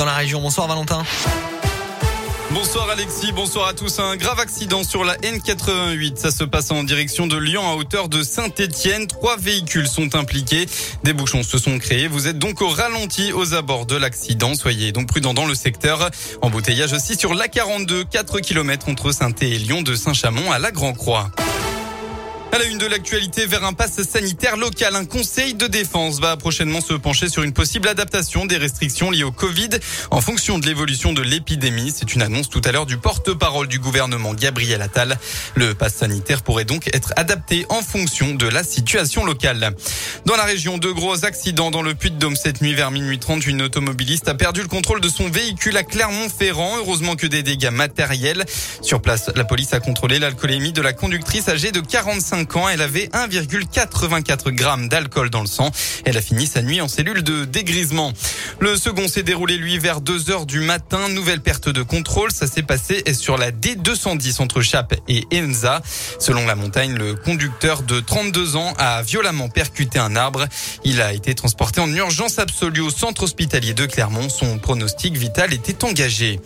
dans la région. Bonsoir Valentin. Bonsoir Alexis, bonsoir à tous. Un grave accident sur la N88. Ça se passe en direction de Lyon à hauteur de Saint-Étienne. Trois véhicules sont impliqués. Des bouchons se sont créés. Vous êtes donc au ralenti aux abords de l'accident. Soyez donc prudents dans le secteur. Embouteillage aussi sur l'A42, 4 km entre saint et Lyon de Saint-Chamond à la Grand-Croix. À la une de l'actualité, vers un pass sanitaire local, un conseil de défense va prochainement se pencher sur une possible adaptation des restrictions liées au Covid en fonction de l'évolution de l'épidémie. C'est une annonce tout à l'heure du porte-parole du gouvernement Gabriel Attal. Le pass sanitaire pourrait donc être adapté en fonction de la situation locale. Dans la région, de gros accidents dans le Puy-de-Dôme cette nuit vers minuit 30. Une automobiliste a perdu le contrôle de son véhicule à Clermont-Ferrand. Heureusement que des dégâts matériels. Sur place, la police a contrôlé l'alcoolémie de la conductrice âgée de 45 Elle avait 1,84 grammes d'alcool dans le sang. Elle a fini sa nuit en cellule de dégrisement. Le second s'est déroulé, lui, vers 2 heures du matin. Nouvelle perte de contrôle. Ça s'est passé sur la D210 entre Chap et Enza. Selon la montagne, le conducteur de 32 ans a violemment percuté un arbre. Il a été transporté en urgence absolue au centre hospitalier de Clermont. Son pronostic vital était engagé.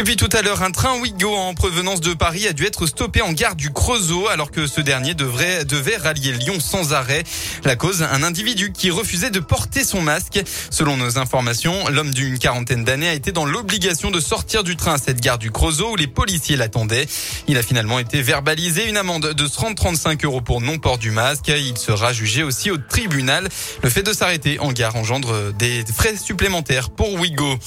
Et puis tout à l'heure, un train Ouigo en provenance de Paris a dû être stoppé en gare du Creusot alors que ce dernier devrait, devait rallier Lyon sans arrêt. La cause, un individu qui refusait de porter son masque. Selon nos informations, l'homme d'une quarantaine d'années a été dans l'obligation de sortir du train à cette gare du Creusot où les policiers l'attendaient. Il a finalement été verbalisé une amende de 30-35 euros pour non-port du masque. Il sera jugé aussi au tribunal. Le fait de s'arrêter en gare engendre des frais supplémentaires pour Ouigo.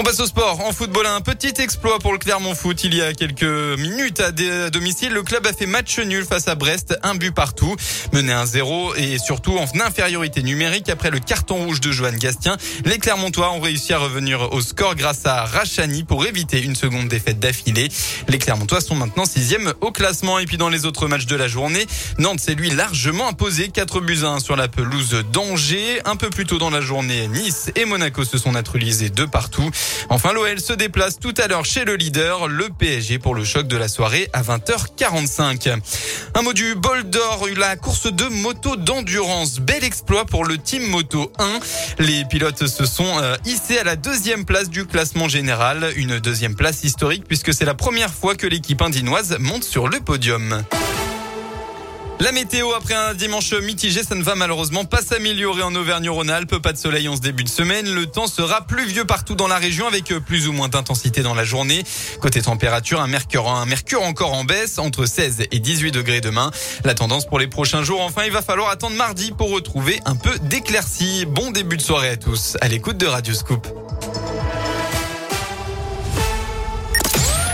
On passe au sport. En football, un petit exploit pour le Clermont Foot. Il y a quelques minutes à domicile, le club a fait match nul face à Brest, un but partout, mené 1-0 et surtout en infériorité numérique après le carton rouge de Joanne Gastien. Les Clermontois ont réussi à revenir au score grâce à Rachani pour éviter une seconde défaite d'affilée. Les Clermontois sont maintenant sixième au classement et puis dans les autres matchs de la journée, Nantes s'est lui largement imposé 4 buts à 1 sur la pelouse d'Angers. Un peu plus tôt dans la journée, Nice et Monaco se sont naturalisés de partout. Enfin, l'OL se déplace tout à l'heure chez le leader, le PSG, pour le choc de la soirée à 20h45. Un mot du bol d'or, la course de moto d'endurance. Bel exploit pour le Team Moto 1. Les pilotes se sont euh, hissés à la deuxième place du classement général. Une deuxième place historique puisque c'est la première fois que l'équipe indinoise monte sur le podium. La météo après un dimanche mitigé, ça ne va malheureusement pas s'améliorer en Auvergne-Rhône-Alpes. Pas de soleil en ce début de semaine. Le temps sera pluvieux partout dans la région avec plus ou moins d'intensité dans la journée. Côté température, un mercure, un mercure encore en baisse entre 16 et 18 degrés demain. La tendance pour les prochains jours, enfin, il va falloir attendre mardi pour retrouver un peu d'éclaircie. Bon début de soirée à tous à l'écoute de Radio Scoop.